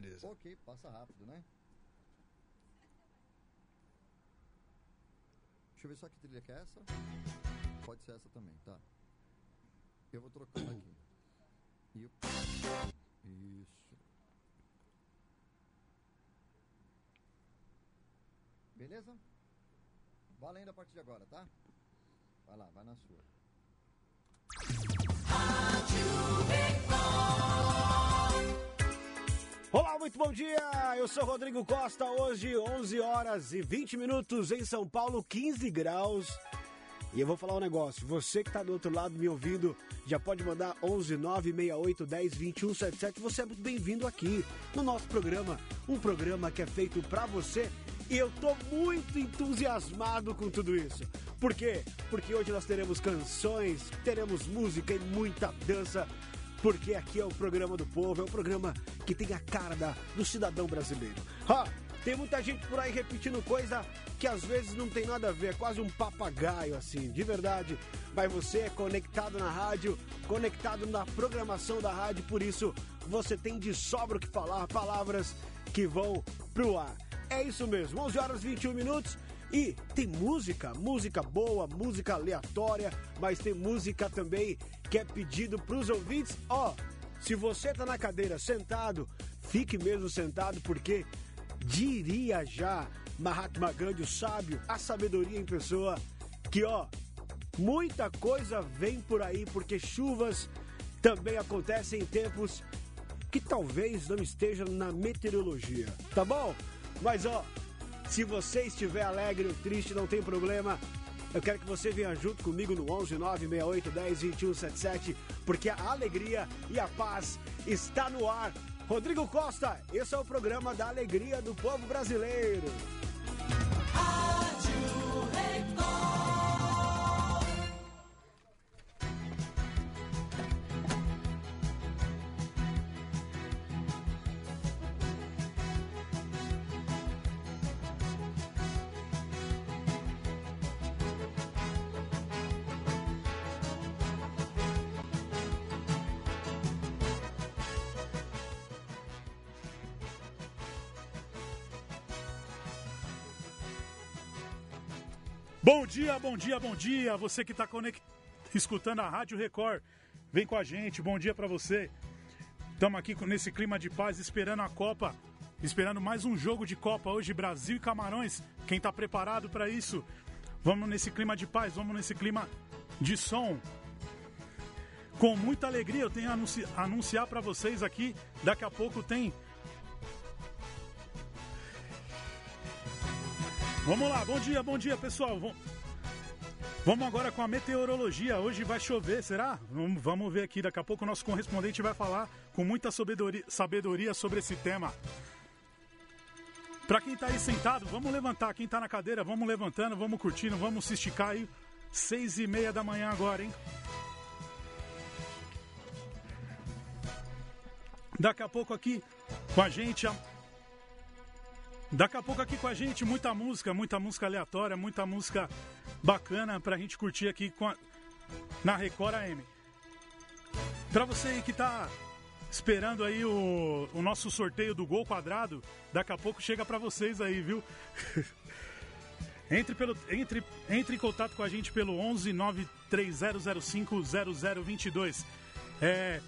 Beleza. Ok, passa rápido, né? Deixa eu ver só que trilha que é essa. Pode ser essa também, tá? Eu vou trocando aqui. Isso. Beleza? Valendo a partir de agora, tá? Vai lá, vai na sua. Olá, muito bom dia! Eu sou Rodrigo Costa. Hoje, 11 horas e 20 minutos em São Paulo, 15 graus. E eu vou falar um negócio. Você que está do outro lado me ouvindo, já pode mandar 11 968 10 21 77. Você é muito bem-vindo aqui no nosso programa. Um programa que é feito para você. E eu tô muito entusiasmado com tudo isso. Por quê? Porque hoje nós teremos canções, teremos música e muita dança porque aqui é o programa do povo, é o programa que tem a cara do cidadão brasileiro. Ha! Tem muita gente por aí repetindo coisa que às vezes não tem nada a ver, é quase um papagaio assim, de verdade. Mas você é conectado na rádio, conectado na programação da rádio, por isso você tem de sobra o que falar, palavras que vão pro ar. É isso mesmo, 11 horas e 21 minutos. E tem música, música boa, música aleatória, mas tem música também que é pedido para os ouvintes. Ó, se você tá na cadeira sentado, fique mesmo sentado, porque diria já Mahatma Gandhi, o sábio, a sabedoria em pessoa, que ó, muita coisa vem por aí, porque chuvas também acontecem em tempos que talvez não estejam na meteorologia, tá bom? Mas ó, se você estiver alegre ou triste, não tem problema. Eu quero que você venha junto comigo no 11 968 10 21 77, porque a alegria e a paz está no ar. Rodrigo Costa, esse é o programa da alegria do povo brasileiro. Bom dia, bom dia, bom dia. Você que está conect... escutando a Rádio Record, vem com a gente. Bom dia para você. Estamos aqui nesse clima de paz, esperando a Copa, esperando mais um jogo de Copa hoje, Brasil e Camarões. Quem está preparado para isso? Vamos nesse clima de paz, vamos nesse clima de som. Com muita alegria, eu tenho a anunci- anunciar para vocês aqui. Daqui a pouco tem Vamos lá, bom dia, bom dia pessoal. Vam- Vamos agora com a meteorologia. Hoje vai chover, será? Vamos, ver aqui. Daqui a pouco o nosso correspondente vai falar com muita sabedoria, sobre esse tema. Pra quem tá aí sentado, vamos levantar. Quem tá na cadeira, vamos levantando, vamos curtindo, vamos se esticar aí. Seis e meia da manhã agora, hein? Daqui a pouco aqui com a gente a Daqui a pouco aqui com a gente, muita música, muita música aleatória, muita música bacana pra gente curtir aqui a- na Record AM. Pra você que tá esperando aí o, o nosso sorteio do gol quadrado, daqui a pouco chega pra vocês aí, viu? entre, pelo, entre, entre em contato com a gente pelo 11 93005 0022. É,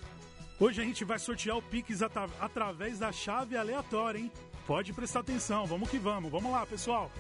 Hoje a gente vai sortear o Pix atra- através da chave aleatória, hein? Pode prestar atenção, vamos que vamos. Vamos lá, pessoal.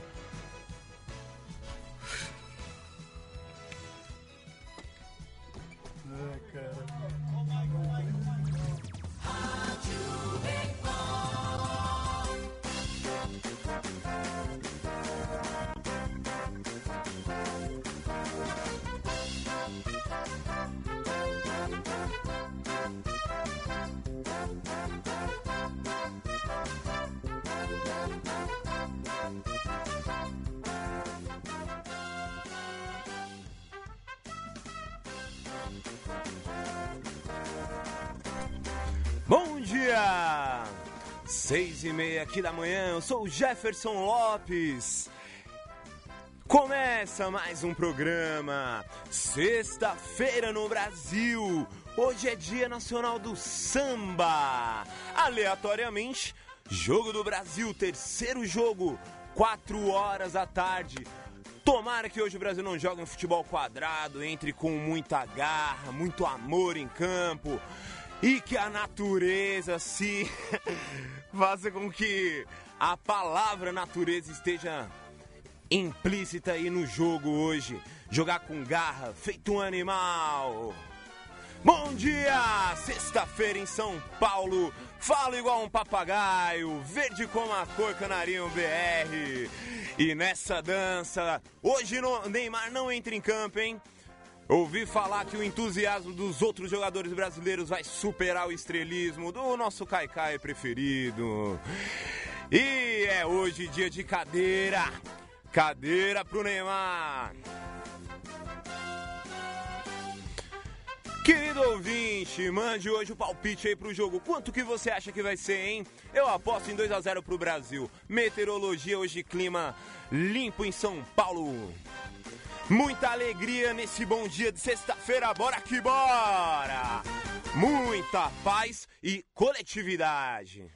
Seis e meia aqui da manhã, eu sou o Jefferson Lopes. Começa mais um programa. Sexta-feira no Brasil. hoje é Dia Nacional do Samba. Aleatoriamente, Jogo do Brasil, terceiro jogo, 4 horas da tarde. Tomara que hoje o Brasil não jogue um futebol quadrado, entre com muita garra, muito amor em campo e que a natureza se faça com que a palavra natureza esteja implícita aí no jogo hoje. Jogar com garra, feito um animal. Bom dia! Sexta-feira em São Paulo. Falo igual um papagaio, verde como a cor canarinho BR. E nessa dança, hoje no Neymar não entra em campo, hein? Ouvi falar que o entusiasmo dos outros jogadores brasileiros vai superar o estrelismo do nosso Caicai preferido. E é hoje dia de cadeira. Cadeira pro Neymar. Querido ouvinte, mande hoje o palpite aí pro jogo. Quanto que você acha que vai ser, hein? Eu aposto em 2 a 0 pro Brasil. Meteorologia hoje clima limpo em São Paulo. Muita alegria nesse bom dia de sexta-feira, bora que bora! Muita paz e coletividade.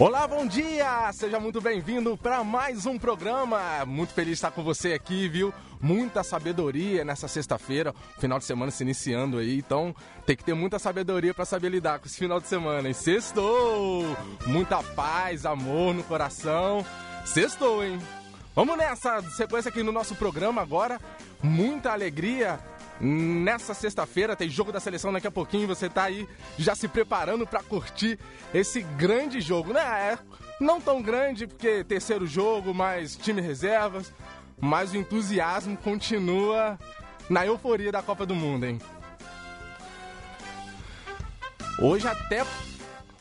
Olá, bom dia! Seja muito bem-vindo para mais um programa. Muito feliz de estar com você aqui, viu? Muita sabedoria nessa sexta-feira, final de semana se iniciando aí, então tem que ter muita sabedoria para saber lidar com esse final de semana. E sextou! Muita paz, amor no coração. Sextou, hein? Vamos nessa sequência aqui no nosso programa agora. Muita alegria Nessa sexta-feira tem jogo da seleção daqui a pouquinho, você tá aí já se preparando para curtir esse grande jogo, né? É não tão grande porque terceiro jogo, mais time reservas, mas o entusiasmo continua na euforia da Copa do Mundo, hein? Hoje até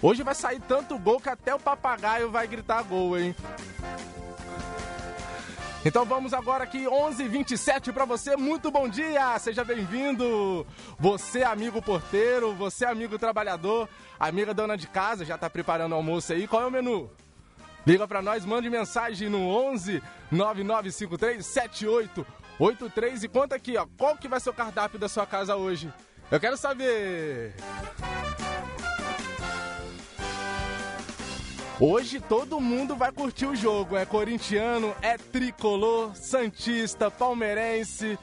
Hoje vai sair tanto gol que até o papagaio vai gritar gol, hein? Então vamos agora aqui, 11:27 para você. Muito bom dia, seja bem-vindo. Você, amigo porteiro, você, amigo trabalhador, amiga dona de casa, já tá preparando o almoço aí. Qual é o menu? Liga para nós, mande mensagem no 11 9953 7883 e conta aqui, ó, qual que vai ser o cardápio da sua casa hoje? Eu quero saber. Hoje todo mundo vai curtir o jogo. É corintiano, é tricolor, santista, palmeirense.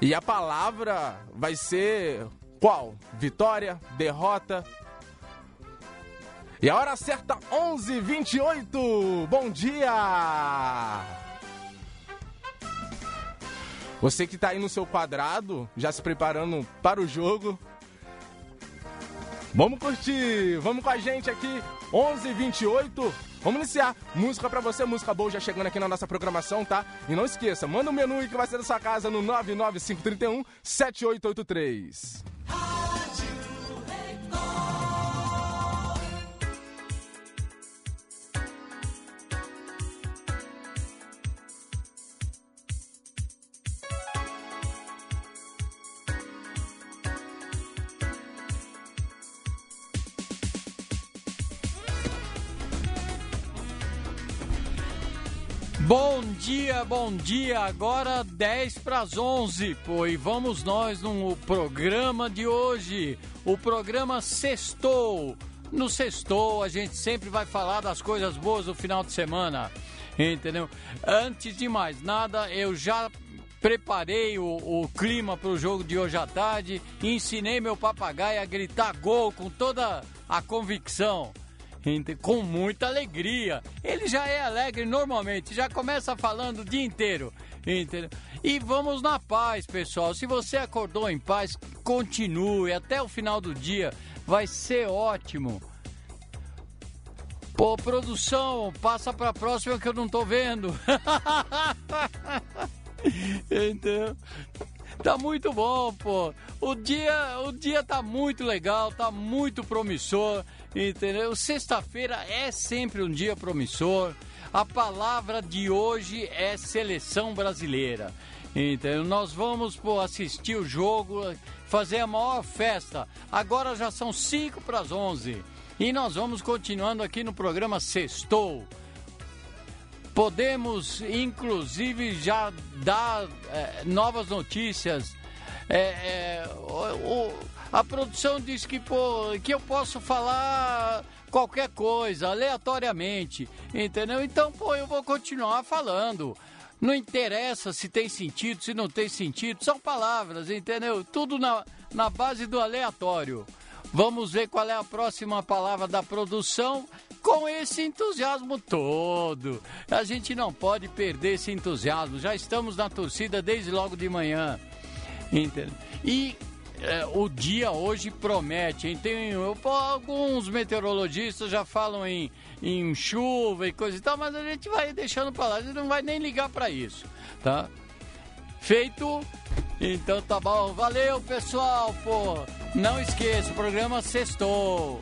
E a palavra vai ser qual? Vitória, derrota. E a hora certa, 11:28. Bom dia! Você que está aí no seu quadrado, já se preparando para o jogo. Vamos curtir, vamos com a gente aqui, 11:28. Vamos iniciar. Música pra você, música boa já chegando aqui na nossa programação, tá? E não esqueça, manda um menu que vai ser da sua casa no 99531 7883. Bom dia, bom dia. Agora 10 para as 11. Pois vamos nós no programa de hoje. O programa Sextou. No Sextou a gente sempre vai falar das coisas boas do final de semana. Entendeu? Antes de mais nada, eu já preparei o, o clima para o jogo de hoje à tarde. Ensinei meu papagaio a gritar gol com toda a convicção com muita alegria. Ele já é alegre normalmente, já começa falando o dia inteiro. Entendeu? E vamos na paz, pessoal. Se você acordou em paz, continue até o final do dia. Vai ser ótimo. Pô, produção, passa pra próxima que eu não tô vendo. então, Tá muito bom, pô. O dia, o dia tá muito legal, tá muito promissor, entendeu? Sexta-feira é sempre um dia promissor. A palavra de hoje é seleção brasileira. Então, nós vamos pô, assistir o jogo, fazer a maior festa. Agora já são 5 para as 11. E nós vamos continuando aqui no programa Sextou. Podemos, inclusive, já dar é, novas notícias. É, é, o, a produção diz que, pô, que eu posso falar qualquer coisa, aleatoriamente, entendeu? Então, pô, eu vou continuar falando. Não interessa se tem sentido, se não tem sentido, são palavras, entendeu? Tudo na, na base do aleatório. Vamos ver qual é a próxima palavra da produção com esse entusiasmo todo. A gente não pode perder esse entusiasmo. Já estamos na torcida desde logo de manhã. Entendeu? E é, o dia hoje promete, hein? Tem, alguns meteorologistas já falam em, em chuva e coisa e tal, mas a gente vai deixando para lá, a gente não vai nem ligar para isso, tá? Feito? Então tá bom. Valeu, pessoal, pô. Não esqueça, o programa Sextou.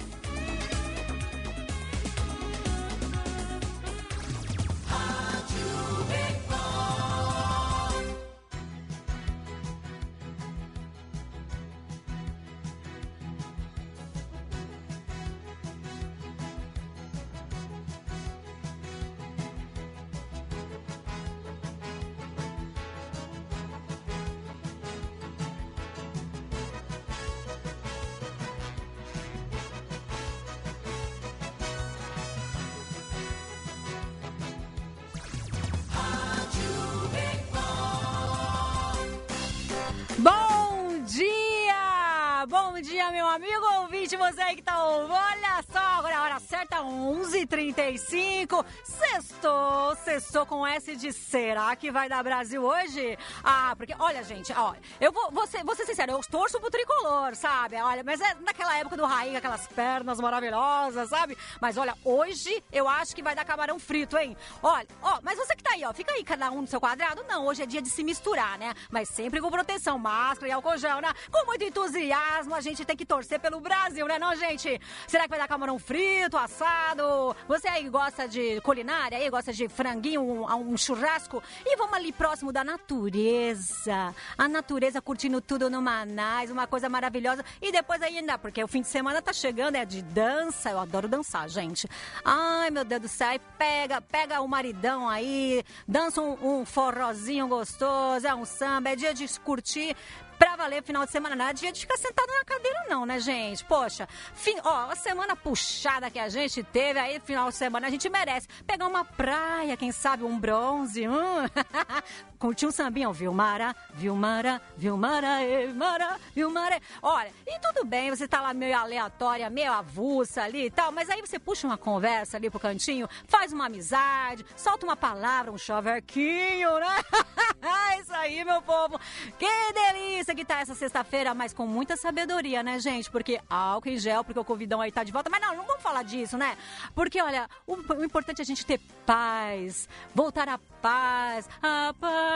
11:35. Sextou, sextou com S de será que vai dar Brasil hoje? Ah, porque, olha, gente, ó, eu vou, vou, ser, vou ser sincero, eu torço pro tricolor, sabe? Olha, mas é naquela época do Rainha, aquelas pernas maravilhosas, sabe? Mas olha, hoje eu acho que vai dar camarão frito, hein? Olha, ó, mas você que tá aí, ó, fica aí cada um no seu quadrado? Não, hoje é dia de se misturar, né? Mas sempre com proteção, máscara e álcool gel, né? Com muito entusiasmo, a gente tem que torcer pelo Brasil, né, não, gente? Será que vai dar camarão frito, assado? Você aí gosta de culinária, aí gosta de franguinho, um, um churrasco? E vamos ali próximo da natureza. A natureza curtindo tudo no Manais, uma coisa maravilhosa. E depois aí ainda, porque o fim de semana tá chegando, é de dança. Eu adoro dançar, gente. Ai, meu Deus do céu. Aí pega, pega o maridão aí, dança um, um forrozinho gostoso, é um samba, é dia de curtir pra valer final de semana. Não é dia de ficar sentado na cadeira, não, né, gente? Poxa, fim, ó, a semana puxada que a gente teve, aí final de semana a gente merece pegar uma praia, quem sabe um bronze. Hum. Curtir um sambinho, Vilmara, Vilmara, Vilmara, Vilmara, Vilmara. Olha, e tudo bem, você tá lá meio aleatória, meio avulsa ali e tal, mas aí você puxa uma conversa ali pro cantinho, faz uma amizade, solta uma palavra, um choverquinho, né? Isso aí, meu povo. Que delícia que tá essa sexta-feira, mas com muita sabedoria, né, gente? Porque álcool em gel, porque o Covidão aí tá de volta. Mas não, não vamos falar disso, né? Porque, olha, o, o importante é a gente ter paz, voltar à paz. A paz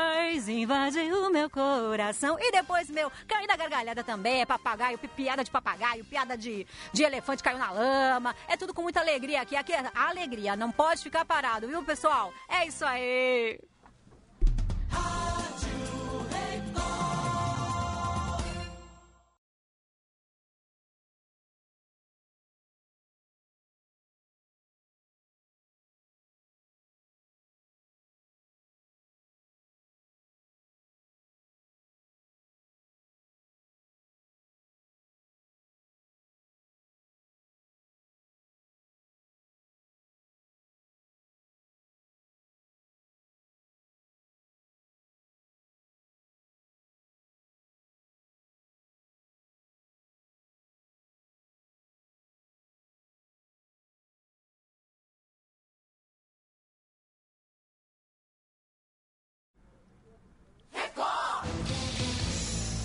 invade o meu coração. E depois, meu, cair da gargalhada também. É papagaio, piada de papagaio, piada de, de elefante caiu na lama. É tudo com muita alegria aqui. Aqui é alegria, não pode ficar parado, viu, pessoal? É isso aí.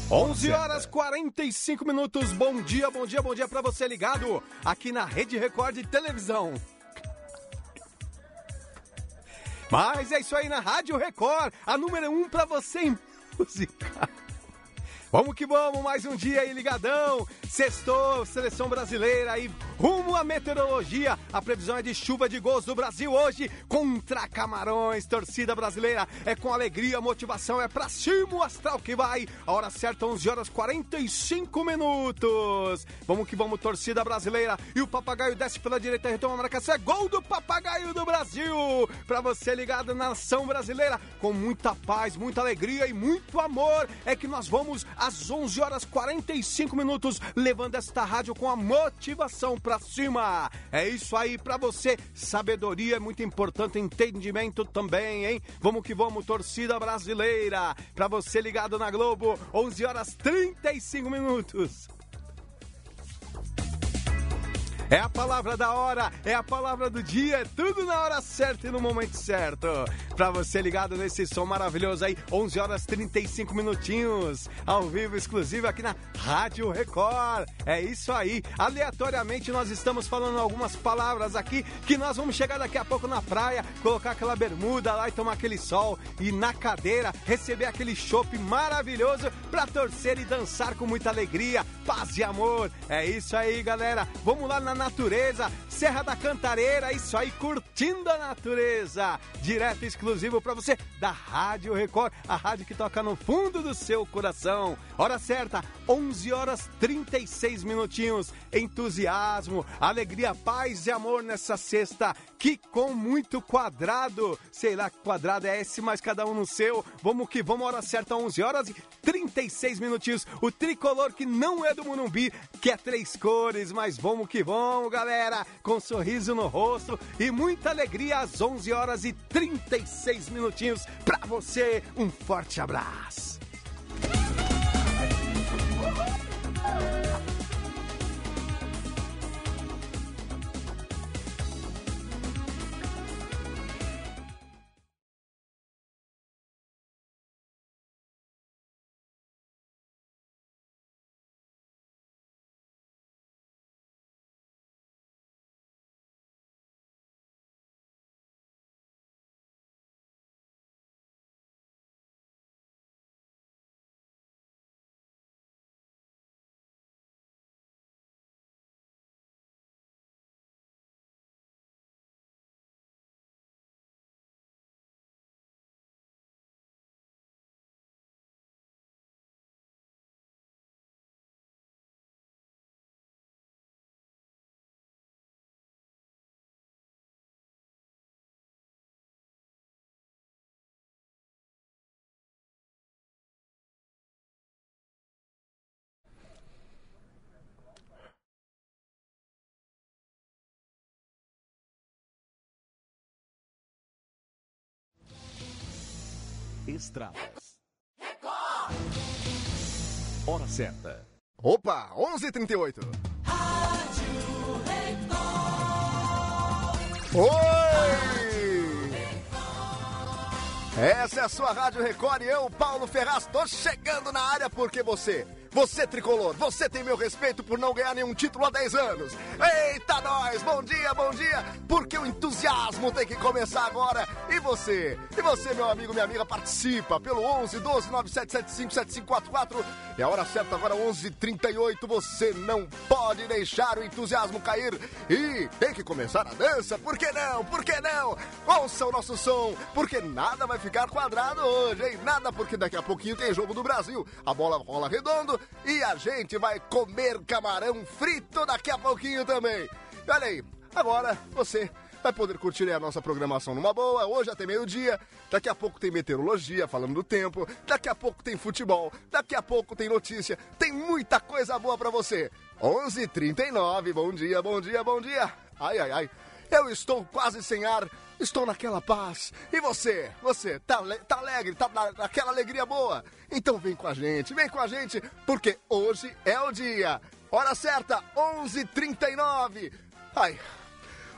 11 horas 45 minutos. Bom dia, bom dia, bom dia para você ligado aqui na Rede Record de Televisão. Mas é isso aí na Rádio Record, a número 1 um para você em música. Vamos que vamos, mais um dia aí ligadão. Sextou, seleção brasileira aí, rumo à meteorologia. A previsão é de chuva de gols do Brasil hoje contra Camarões. Torcida brasileira é com alegria, motivação é pra cima o astral que vai. A hora certa, 11 horas 45 minutos. Vamos que vamos, torcida brasileira. E o papagaio desce pela direita, retoma a marcação. É gol do papagaio do Brasil. Pra você ligado na nação brasileira, com muita paz, muita alegria e muito amor, é que nós vamos às 11 horas 45 minutos, levando esta rádio com a motivação pra cima. É isso aí pra você. Sabedoria é muito importante, entendimento também, hein? Vamos que vamos, torcida brasileira. Pra você ligado na Globo, 11 horas 35 minutos. É a palavra da hora, é a palavra do dia, é tudo na hora certa e no momento certo. Pra você ligado nesse som maravilhoso aí, 11 horas 35 minutinhos, ao vivo exclusivo aqui na Rádio Record. É isso aí. Aleatoriamente nós estamos falando algumas palavras aqui que nós vamos chegar daqui a pouco na praia, colocar aquela bermuda lá e tomar aquele sol e na cadeira receber aquele chopp maravilhoso pra torcer e dançar com muita alegria, paz e amor. É isso aí, galera. Vamos lá na natureza, Serra da Cantareira, isso aí, curtindo a natureza. Direto exclusivo para você da Rádio Record, a rádio que toca no fundo do seu coração. Hora certa, 11 horas 36 minutinhos. Entusiasmo, alegria, paz e amor nessa sexta, que com muito quadrado. Sei lá que quadrado é esse, mas cada um no seu. Vamos que vamos, hora certa, 11 horas e 36 minutinhos. O tricolor que não é do Munumbi, que é três cores, mas vamos que vamos galera? Com sorriso no rosto e muita alegria às 11 horas e 36 minutinhos para você. Um forte abraço. Estradas. Hora certa. Opa, 11h38. Oi! Essa é a sua Rádio Record e eu, Paulo Ferraz, tô chegando na área porque você você, tricolor, você tem meu respeito por não ganhar nenhum título há 10 anos. Eita, nós! Bom dia, bom dia! Porque o entusiasmo tem que começar agora. E você? E você, meu amigo, minha amiga, participa pelo 11 12 9775 7544. É a hora certa agora, 11 38 Você não pode deixar o entusiasmo cair. E tem que começar a dança. Por que não? Por que não? Ouça o nosso som, porque nada vai ficar quadrado hoje, hein? Nada, porque daqui a pouquinho tem jogo do Brasil. A bola rola redondo e a gente vai comer camarão frito daqui a pouquinho também. Olha aí, agora você vai poder curtir a nossa programação numa boa. Hoje até meio-dia. Daqui a pouco tem meteorologia falando do tempo. Daqui a pouco tem futebol. Daqui a pouco tem notícia. Tem muita coisa boa para você. 11:39. Bom dia, bom dia, bom dia. Ai, ai, ai. Eu estou quase sem ar. Estou naquela paz. E você? Você tá, tá alegre? Tá naquela alegria boa? Então vem com a gente, vem com a gente, porque hoje é o dia. Hora certa, 11:39. Ai,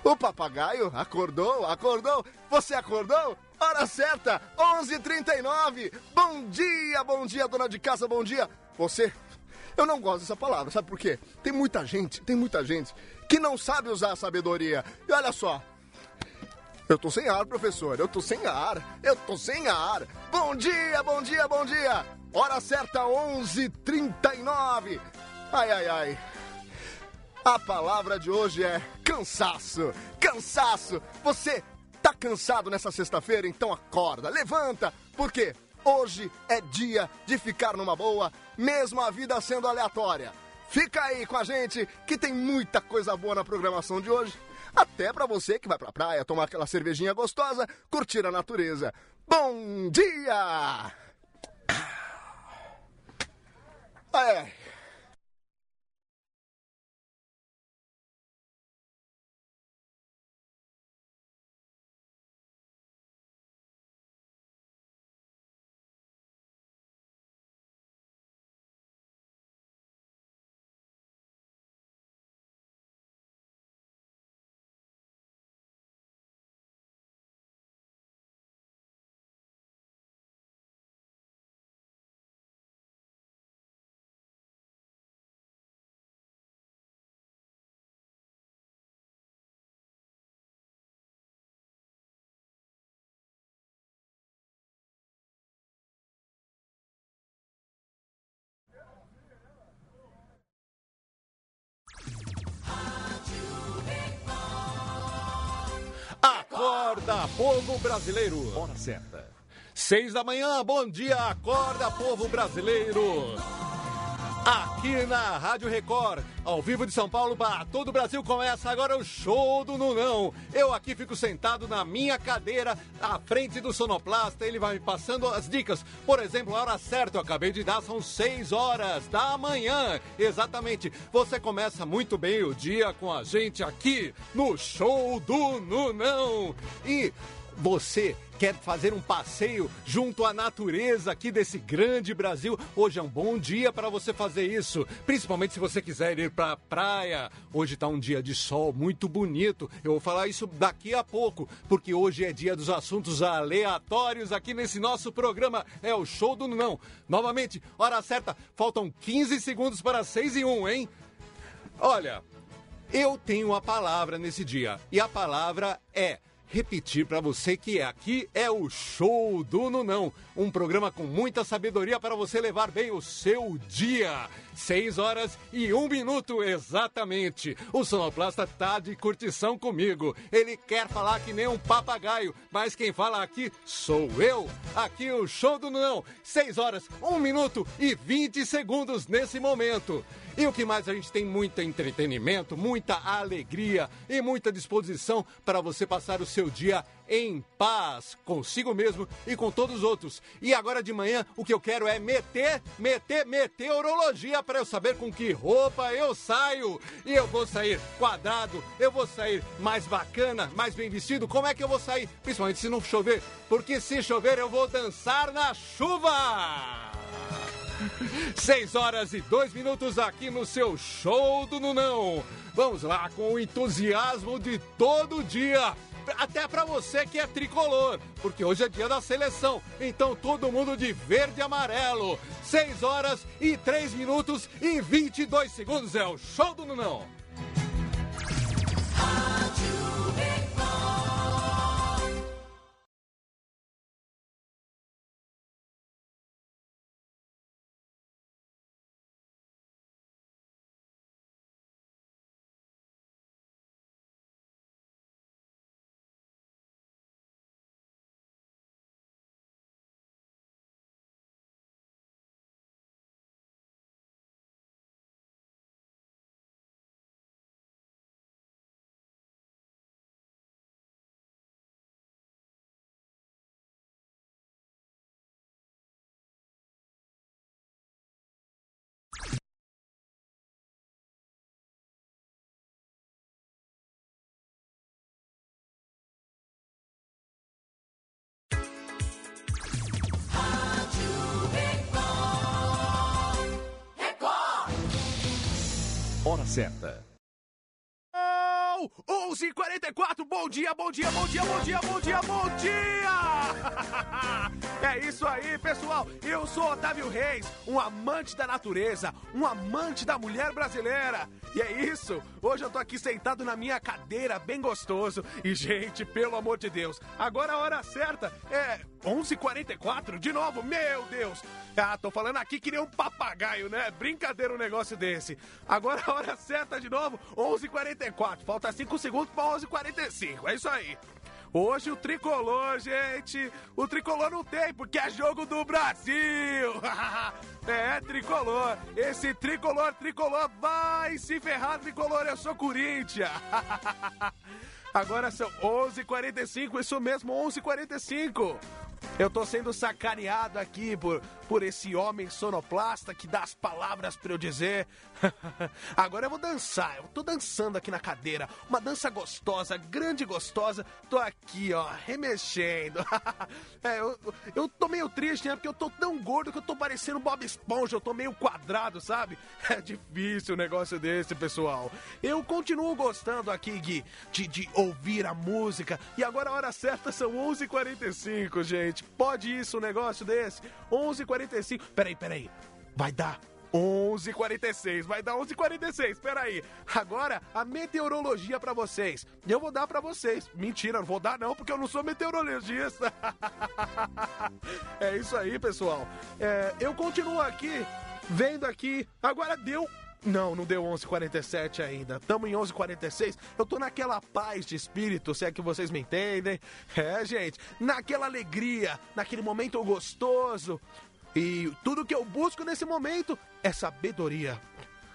o papagaio acordou, acordou. Você acordou? Hora certa, 11:39. Bom dia, bom dia, dona de casa, bom dia. Você? Eu não gosto dessa palavra, sabe por quê? Tem muita gente, tem muita gente que não sabe usar a sabedoria. E olha só, eu tô sem ar, professor. Eu tô sem ar. Eu tô sem ar. Bom dia, bom dia, bom dia. Hora certa, 11:39. Ai, ai, ai. A palavra de hoje é cansaço. Cansaço. Você tá cansado nessa sexta-feira? Então acorda, levanta. Por quê? Hoje é dia de ficar numa boa, mesmo a vida sendo aleatória. Fica aí com a gente que tem muita coisa boa na programação de hoje. Até pra você que vai pra praia tomar aquela cervejinha gostosa, curtir a natureza. Bom dia! É. Acorda, povo brasileiro. Hora certa. Seis da manhã, bom dia, acorda, povo brasileiro. Aqui na Rádio Record, ao vivo de São Paulo para todo o Brasil, começa agora o show do Nunão. Eu aqui fico sentado na minha cadeira, à frente do sonoplasta, ele vai me passando as dicas. Por exemplo, a hora certa, eu acabei de dar, são 6 horas da manhã. Exatamente. Você começa muito bem o dia com a gente aqui no show do Nunão. E você quer fazer um passeio junto à natureza aqui desse grande Brasil? Hoje é um bom dia para você fazer isso, principalmente se você quiser ir para a praia. Hoje está um dia de sol muito bonito. Eu vou falar isso daqui a pouco, porque hoje é dia dos assuntos aleatórios aqui nesse nosso programa. É o show do não. Novamente, hora certa, faltam 15 segundos para 6 e 1, hein? Olha, eu tenho a palavra nesse dia e a palavra é repetir para você que aqui é o Show do Nunão, um programa com muita sabedoria para você levar bem o seu dia. Seis horas e um minuto exatamente. O sonoplasta tá de curtição comigo. Ele quer falar que nem um papagaio, mas quem fala aqui sou eu. Aqui o Show do Nunão. Seis horas, um minuto e vinte segundos nesse momento. E o que mais a gente tem muito entretenimento, muita alegria e muita disposição para você passar o seu dia em paz consigo mesmo e com todos os outros. E agora de manhã o que eu quero é meter, meter, meteorologia para eu saber com que roupa eu saio. E eu vou sair quadrado, eu vou sair mais bacana, mais bem vestido. Como é que eu vou sair? Principalmente se não chover, porque se chover eu vou dançar na chuva. 6 horas e 2 minutos aqui no seu show do Nunão. Vamos lá com o entusiasmo de todo dia. Até para você que é tricolor, porque hoje é dia da seleção. Então todo mundo de verde e amarelo. 6 horas e 3 minutos e 22 segundos é o show do Nunão. Hora certa. São 11h44. Bom dia, bom dia, bom dia, bom dia, bom dia, bom dia! É isso aí, pessoal. Eu sou Otávio Reis, um amante da natureza, um amante da mulher brasileira. E é isso. Hoje eu tô aqui sentado na minha cadeira, bem gostoso. E, gente, pelo amor de Deus, agora a hora certa é 11h44 de novo. Meu Deus! Ah, tô falando aqui que nem um papagaio, né? Brincadeira um negócio desse. Agora a hora certa de novo, 11h44. Falta 5 segundos pra 11h45. É isso aí. Hoje o tricolor, gente, o tricolor não tem, porque é jogo do Brasil. é, tricolor. Esse tricolor, tricolor vai se ferrar, tricolor. Eu sou Corinthians. Agora são 11h45, isso mesmo, 11h45. Eu tô sendo sacaneado aqui por, por esse homem sonoplasta que dá as palavras pra eu dizer. Agora eu vou dançar, eu tô dançando aqui na cadeira. Uma dança gostosa, grande gostosa. Tô aqui, ó, remexendo. é, eu, eu tô meio triste, né? Porque eu tô tão gordo que eu tô parecendo Bob Esponja. Eu tô meio quadrado, sabe? É difícil um negócio desse, pessoal. Eu continuo gostando aqui, Gui, de, de ouvir a música. E agora a hora certa são 11h45, gente. Pode isso um negócio desse? 11h45. Peraí, peraí. Vai dar 11h46, vai dar 11h46, peraí. Agora, a meteorologia pra vocês. Eu vou dar pra vocês. Mentira, não vou dar não, porque eu não sou meteorologista. é isso aí, pessoal. É, eu continuo aqui, vendo aqui. Agora deu não, não deu 11h47 ainda. Tamo em 11h46. Eu tô naquela paz de espírito, se é que vocês me entendem. É, gente, naquela alegria, naquele momento gostoso. E tudo que eu busco nesse momento é sabedoria.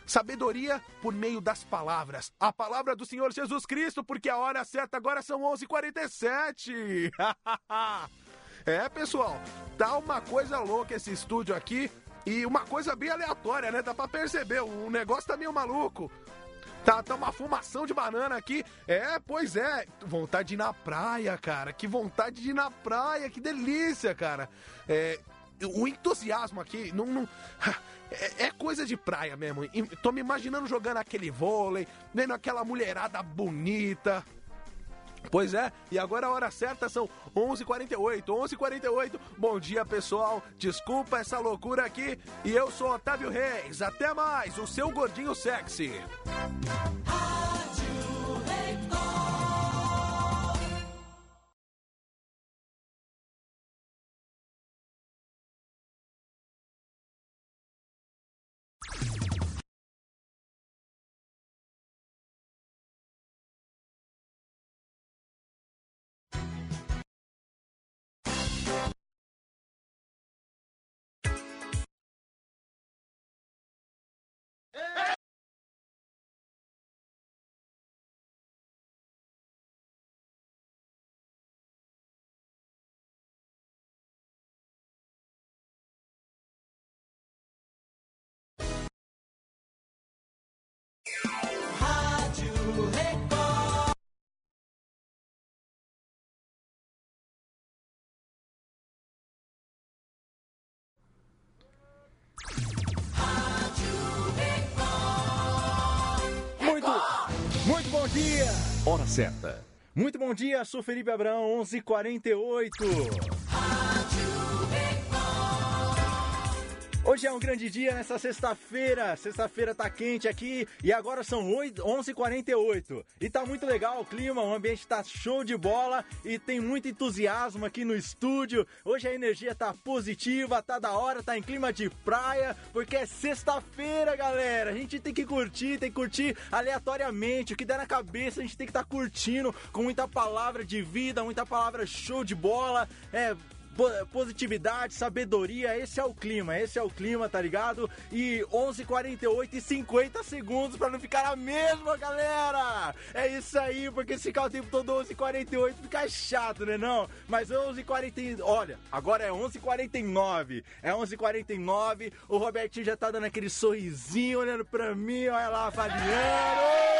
Sabedoria por meio das palavras. A palavra do Senhor Jesus Cristo, porque a hora certa agora são 11h47. é, pessoal, tá uma coisa louca esse estúdio aqui. E uma coisa bem aleatória, né? Dá pra perceber, o negócio tá meio maluco. Tá, tá uma fumação de banana aqui. É, pois é. Vontade de ir na praia, cara. Que vontade de ir na praia. Que delícia, cara. É, o entusiasmo aqui não, não é, é, coisa de praia mesmo. Tô me imaginando jogando aquele vôlei, vendo aquela mulherada bonita. Pois é, e agora a hora certa são 11h48, 11h48. Bom dia, pessoal. Desculpa essa loucura aqui. E eu sou Otávio Reis. Até mais, o seu gordinho sexy. Muito, muito bom dia! Hora certa. Muito bom dia, sou Felipe Abrão, 11:48. Hoje é um grande dia nessa sexta-feira. Sexta-feira tá quente aqui e agora são 8 11h48. E tá muito legal o clima, o ambiente tá show de bola e tem muito entusiasmo aqui no estúdio. Hoje a energia tá positiva, tá da hora, tá em clima de praia, porque é sexta-feira, galera. A gente tem que curtir, tem que curtir aleatoriamente. O que der na cabeça, a gente tem que estar tá curtindo com muita palavra de vida, muita palavra show de bola. É, positividade, sabedoria, esse é o clima, esse é o clima, tá ligado? E 11:48 e 50 segundos pra não ficar a mesma, galera. É isso aí, porque se ficar o tempo todo 11:48 fica chato, né não? Mas 11:40, olha, agora é 11:49. É 11:49. O Robertinho já tá dando aquele sorrisinho olhando pra mim, olha lá avaliando.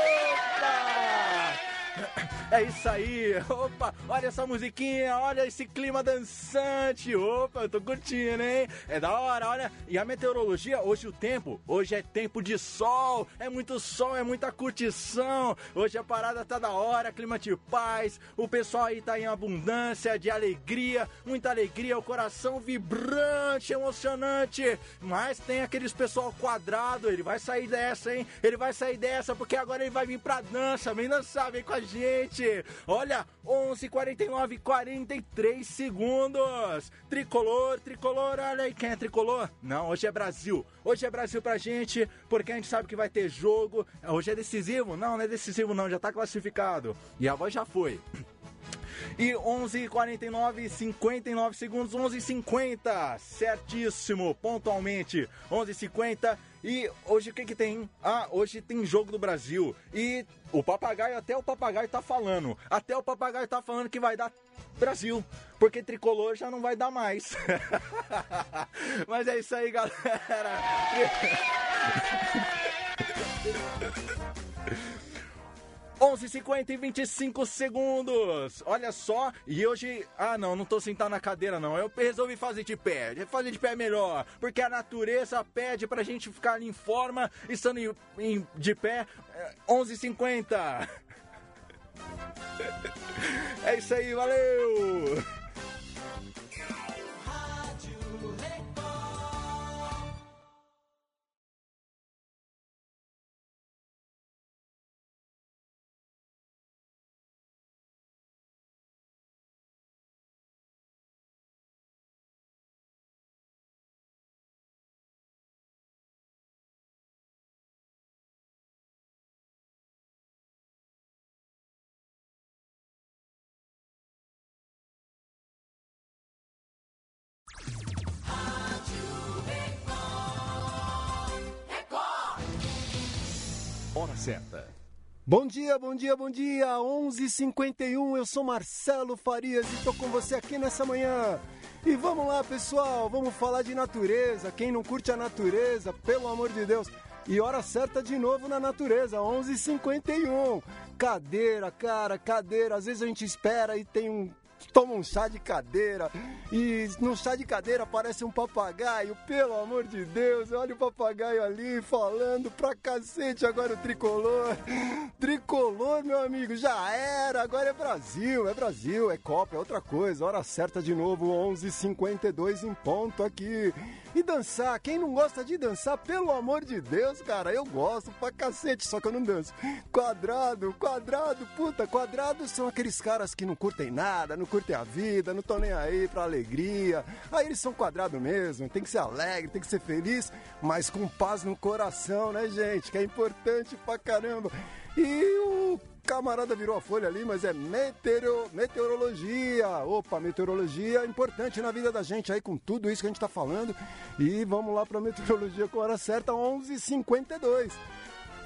É isso aí. Opa, olha essa musiquinha, olha esse clima dançante. Opa, eu tô curtindo, hein? É da hora, olha. E a meteorologia, hoje o tempo, hoje é tempo de sol. É muito sol, é muita curtição. Hoje a parada tá da hora, clima de paz. O pessoal aí tá em abundância de alegria, muita alegria, o coração vibrante, emocionante. Mas tem aqueles pessoal quadrado, ele vai sair dessa, hein? Ele vai sair dessa porque agora ele vai vir pra dança. Vem dançar, vem com a gente. Olha, 11 49 43 segundos. Tricolor, tricolor, olha aí quem é tricolor. Não, hoje é Brasil. Hoje é Brasil pra gente, porque a gente sabe que vai ter jogo. Hoje é decisivo? Não, não é decisivo não, já tá classificado. E a voz já foi. E 11:49 59 segundos, 11:50, certíssimo, pontualmente, 11:50. E hoje o que que tem? Ah, hoje tem jogo do Brasil. E o papagaio, até o papagaio tá falando. Até o papagaio tá falando que vai dar Brasil. Porque tricolor já não vai dar mais. Mas é isso aí, galera. 11h50 e 25 segundos. Olha só, e hoje. Ah, não, não tô sentado na cadeira, não. Eu resolvi fazer de pé. Fazer de pé é melhor. Porque a natureza pede pra gente ficar em forma, estando em, em- de pé. É, 11h50. É isso aí, valeu! Hora certa. Bom dia, bom dia, bom dia. 11:51. Eu sou Marcelo Farias e tô com você aqui nessa manhã. E vamos lá, pessoal, vamos falar de natureza. Quem não curte a natureza, pelo amor de Deus. E hora certa de novo na natureza, 11:51. Cadeira, cara, cadeira. Às vezes a gente espera e tem um toma um chá de cadeira e no chá de cadeira aparece um papagaio, pelo amor de Deus, olha o papagaio ali falando pra cacete agora o tricolor. Tricolor, meu amigo, já era, agora é Brasil, é Brasil, é Copa, é outra coisa. Hora certa de novo, 11:52 em ponto aqui. E dançar, quem não gosta de dançar, pelo amor de Deus, cara, eu gosto pra cacete, só que eu não danço. Quadrado, quadrado, puta, quadrados são aqueles caras que não curtem nada, não curtem a vida, não estão nem aí pra alegria. Aí eles são quadrado mesmo, tem que ser alegre, tem que ser feliz, mas com paz no coração, né, gente? Que é importante pra caramba. E o camarada virou a folha ali, mas é meteoro, meteorologia. Opa, meteorologia é importante na vida da gente aí com tudo isso que a gente tá falando. E vamos lá pra meteorologia com a hora certa, 11h52.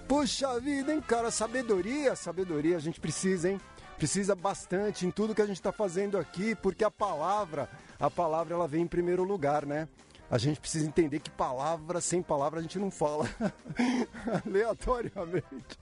Puxa vida, hein, cara? Sabedoria, sabedoria a gente precisa, hein? Precisa bastante em tudo que a gente está fazendo aqui, porque a palavra, a palavra ela vem em primeiro lugar, né? A gente precisa entender que palavra sem palavra a gente não fala. aleatoriamente.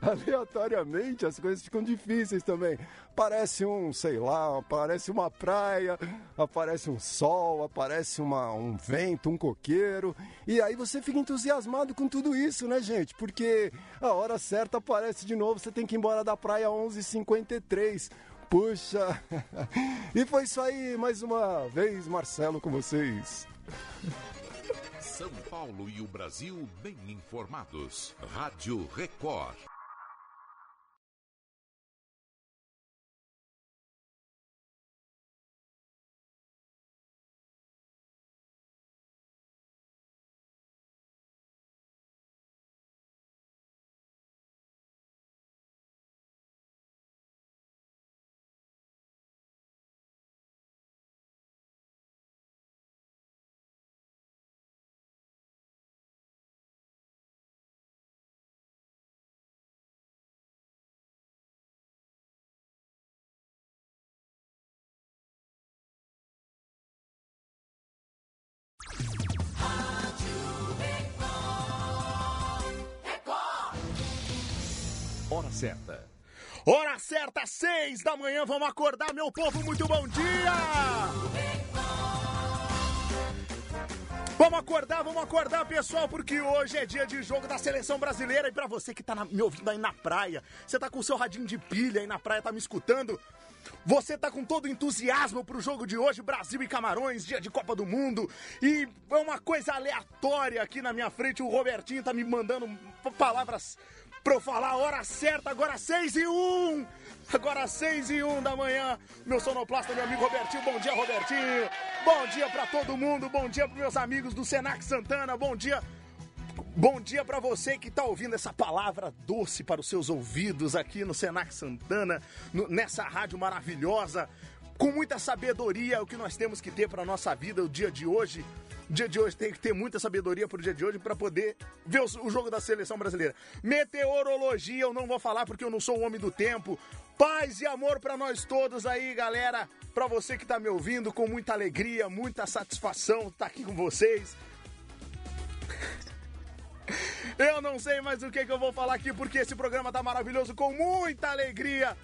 Aleatoriamente as coisas ficam difíceis também. Parece um, sei lá, aparece uma praia, aparece um sol, aparece uma, um vento, um coqueiro. E aí você fica entusiasmado com tudo isso, né, gente? Porque a hora certa aparece de novo, você tem que ir embora da praia 11h53. Puxa! E foi isso aí, mais uma vez, Marcelo, com vocês. São Paulo e o Brasil bem informados. Rádio Record. Hora certa. Hora certa, seis da manhã, vamos acordar, meu povo, muito bom dia! Vamos acordar, vamos acordar, pessoal, porque hoje é dia de jogo da seleção brasileira. E pra você que tá na- me ouvindo aí na praia, você tá com o seu radinho de pilha aí na praia, tá me escutando? Você tá com todo entusiasmo pro jogo de hoje, Brasil e Camarões, dia de Copa do Mundo. E é uma coisa aleatória aqui na minha frente, o Robertinho tá me mandando palavras pra eu falar a hora certa, agora seis e um. Agora seis e um da manhã, meu sonoplasta, meu amigo Robertinho, bom dia Robertinho, bom dia pra todo mundo, bom dia pros meus amigos do Senac Santana, bom dia. Bom dia pra você que tá ouvindo essa palavra doce para os seus ouvidos aqui no Senac Santana, no- nessa rádio maravilhosa, com muita sabedoria, o que nós temos que ter para nossa vida o dia de hoje. Dia de hoje tem que ter muita sabedoria pro dia de hoje para poder ver o, jogo da seleção brasileira. Meteorologia, eu não vou falar porque eu não sou o homem do tempo. Paz e amor pra nós todos aí, galera. Pra você que tá me ouvindo, com muita alegria, muita satisfação tá aqui com vocês. Eu não sei mais o que, que eu vou falar aqui, porque esse programa tá maravilhoso, com muita alegria.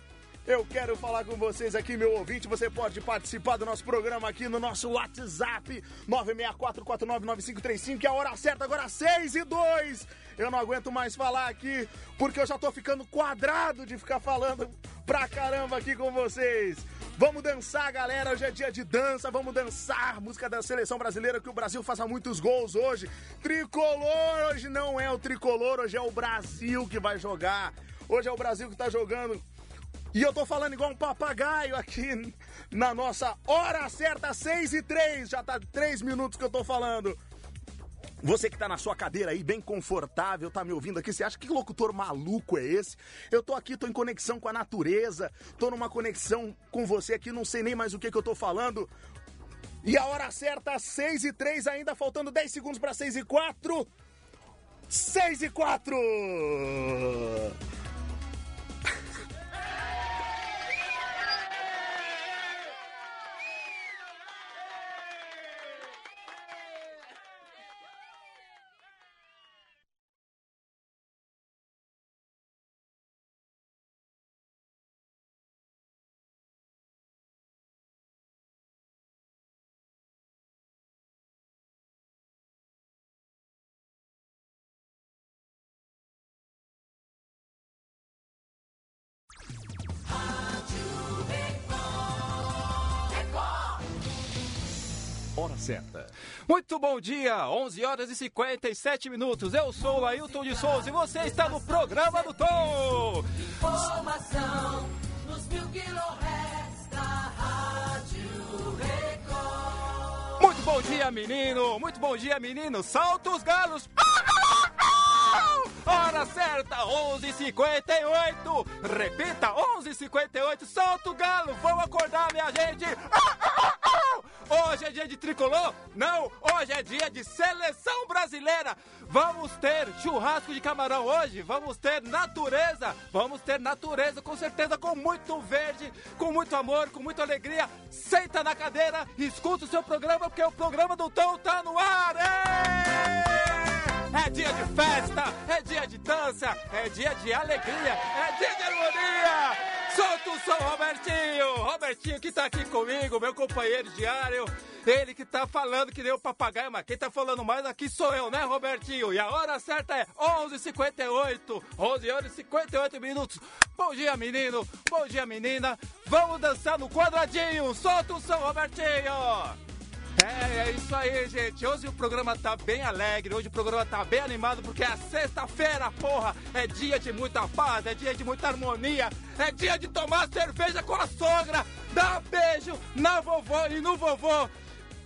Eu quero falar com vocês aqui, meu ouvinte. Você pode participar do nosso programa aqui no nosso WhatsApp 964499535, que é a hora certa, agora 6 e 2. Eu não aguento mais falar aqui, porque eu já tô ficando quadrado de ficar falando pra caramba aqui com vocês. Vamos dançar, galera. Hoje é dia de dança. Vamos dançar. Música da seleção brasileira que o Brasil faça muitos gols hoje. Tricolor, hoje não é o tricolor, hoje é o Brasil que vai jogar. Hoje é o Brasil que tá jogando. E eu tô falando igual um papagaio aqui na nossa hora certa, 6 e 3. Já tá 3 minutos que eu tô falando. Você que tá na sua cadeira aí, bem confortável, tá me ouvindo aqui, você acha que locutor maluco é esse? Eu tô aqui, tô em conexão com a natureza, tô numa conexão com você aqui, não sei nem mais o que que eu tô falando. E a hora certa, 6 e 3, ainda faltando 10 segundos para 6 e 4. 6 e 4! Hora certa. Muito bom dia, 11 horas e 57 minutos. Eu sou o Ailton de Souza e você está no programa do Tom. Informação nos mil quilômetros da Rádio Record. Muito bom dia, menino. Muito bom dia, menino. Salta os galos. Hora certa, 11h58. Repita, 11h58. Solta o galo. Vamos acordar, minha gente. Hoje é dia de tricolor? Não, hoje é dia de seleção brasileira. Vamos ter churrasco de camarão hoje, vamos ter natureza, vamos ter natureza com certeza com muito verde, com muito amor, com muita alegria. Senta na cadeira, escuta o seu programa porque o programa do Tom tá no ar. Ê! É dia de festa, é dia de dança, é dia de alegria, é dia de harmonia. Solta o som, Robertinho! Robertinho que tá aqui comigo, meu companheiro diário. Ele que tá falando que nem o papagaio, mas quem tá falando mais aqui sou eu, né, Robertinho? E a hora certa é 11h58, 11 horas e 58 minutos. Bom dia, menino, bom dia, menina. Vamos dançar no quadradinho. Solta o som, Robertinho! É, é isso aí, gente. Hoje o programa tá bem alegre, hoje o programa tá bem animado, porque é sexta-feira, porra! É dia de muita paz, é dia de muita harmonia, é dia de tomar cerveja com a sogra, dar beijo na vovó e no vovô.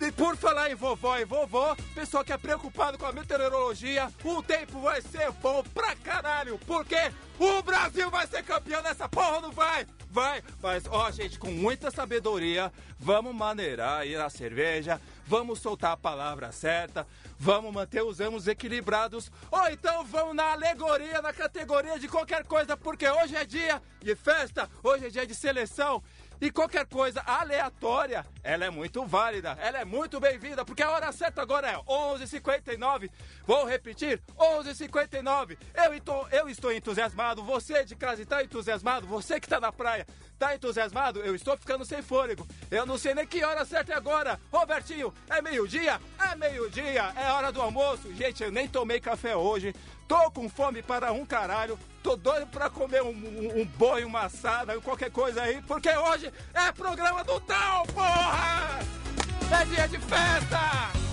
E por falar em vovó e vovô, pessoal que é preocupado com a meteorologia, o tempo vai ser bom pra caralho, porque o Brasil vai ser campeão nessa porra, não vai? Vai, mas ó, gente, com muita sabedoria, vamos maneirar aí a cerveja, vamos soltar a palavra certa, vamos manter os ânimos equilibrados, ou então vamos na alegoria, na categoria de qualquer coisa, porque hoje é dia de festa, hoje é dia de seleção. E qualquer coisa aleatória, ela é muito válida, ela é muito bem-vinda, porque a hora certa agora é 11h59. Vou repetir, 11h59. Eu, eu estou entusiasmado, você de casa está entusiasmado, você que está na praia tá entusiasmado? Eu estou ficando sem fôlego. Eu não sei nem que hora certa é agora. Robertinho, é meio-dia? É meio-dia, é hora do almoço. Gente, eu nem tomei café hoje. Tô com fome para um caralho. Tô doido pra comer um, um, um boi, uma assada, qualquer coisa aí, porque hoje é programa do tal, porra! É dia de festa!